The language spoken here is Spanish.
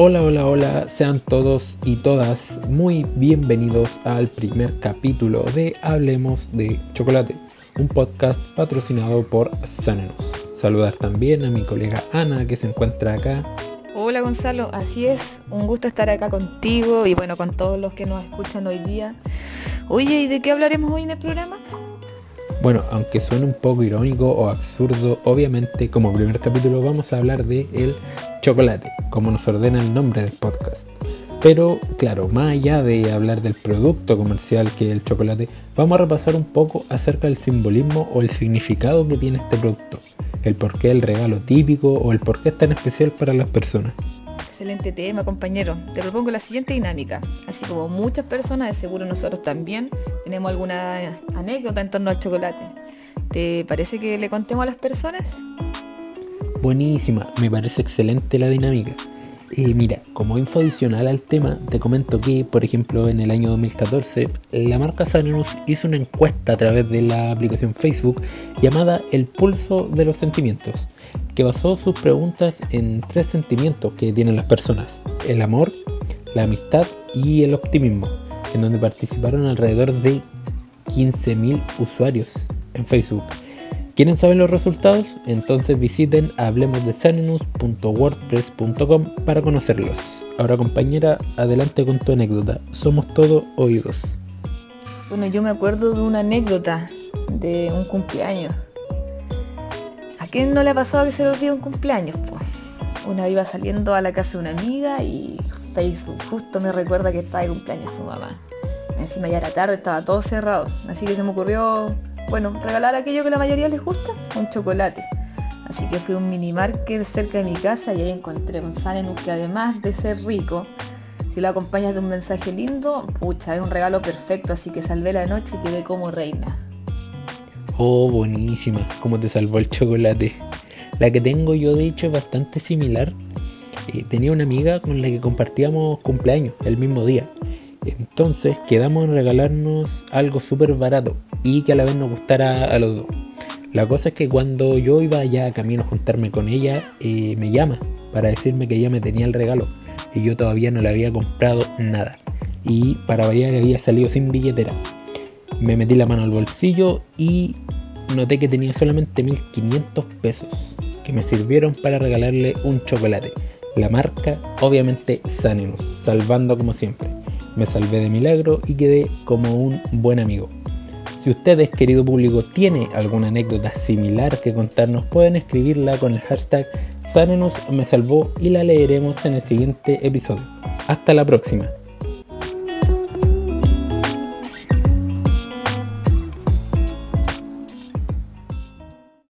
Hola, hola, hola, sean todos y todas muy bienvenidos al primer capítulo de Hablemos de Chocolate, un podcast patrocinado por Sanenos. Saludar también a mi colega Ana que se encuentra acá. Hola Gonzalo, así es, un gusto estar acá contigo y bueno, con todos los que nos escuchan hoy día. Oye, ¿y de qué hablaremos hoy en el programa? Bueno, aunque suene un poco irónico o absurdo, obviamente como primer capítulo vamos a hablar de el chocolate, como nos ordena el nombre del podcast. Pero claro, más allá de hablar del producto comercial que es el chocolate, vamos a repasar un poco acerca del simbolismo o el significado que tiene este producto, el porqué del regalo típico o el porqué es tan especial para las personas. Excelente tema, compañero. Te propongo la siguiente dinámica. Así como muchas personas, de seguro nosotros también, tenemos alguna anécdota en torno al chocolate. ¿Te parece que le contemos a las personas? Buenísima, me parece excelente la dinámica. Eh, mira, como info adicional al tema, te comento que, por ejemplo, en el año 2014, la marca Sanenus hizo una encuesta a través de la aplicación Facebook llamada El Pulso de los Sentimientos, que basó sus preguntas en tres sentimientos que tienen las personas, el amor, la amistad y el optimismo, en donde participaron alrededor de 15.000 usuarios en Facebook. ¿Quieren saber los resultados? Entonces visiten hablemosdesanenus.wordpress.com para conocerlos. Ahora compañera, adelante con tu anécdota. Somos todos oídos. Bueno, yo me acuerdo de una anécdota de un cumpleaños quién no le ha pasado que se le olvide un cumpleaños? Pues? Una iba saliendo a la casa de una amiga y Facebook justo me recuerda que estaba de cumpleaños su mamá. Encima ya era tarde, estaba todo cerrado. Así que se me ocurrió, bueno, regalar aquello que la mayoría les gusta, un chocolate. Así que fui a un mini market cerca de mi casa y ahí encontré un Sanenus que además de ser rico, si lo acompañas de un mensaje lindo, pucha, es un regalo perfecto, así que salvé la noche y quedé como reina. Oh, buenísima, cómo te salvó el chocolate. La que tengo yo de hecho es bastante similar. Eh, tenía una amiga con la que compartíamos cumpleaños el mismo día. Entonces quedamos en regalarnos algo súper barato y que a la vez nos gustara a los dos. La cosa es que cuando yo iba ya camino a juntarme con ella, eh, me llama para decirme que ella me tenía el regalo y yo todavía no le había comprado nada. Y para variar había salido sin billetera. Me metí la mano al bolsillo y noté que tenía solamente 1500 pesos que me sirvieron para regalarle un chocolate. La marca, obviamente, Sanenus, salvando como siempre. Me salvé de milagro y quedé como un buen amigo. Si ustedes, querido público, tiene alguna anécdota similar que contarnos, pueden escribirla con el hashtag Sanenus me salvó y la leeremos en el siguiente episodio. Hasta la próxima.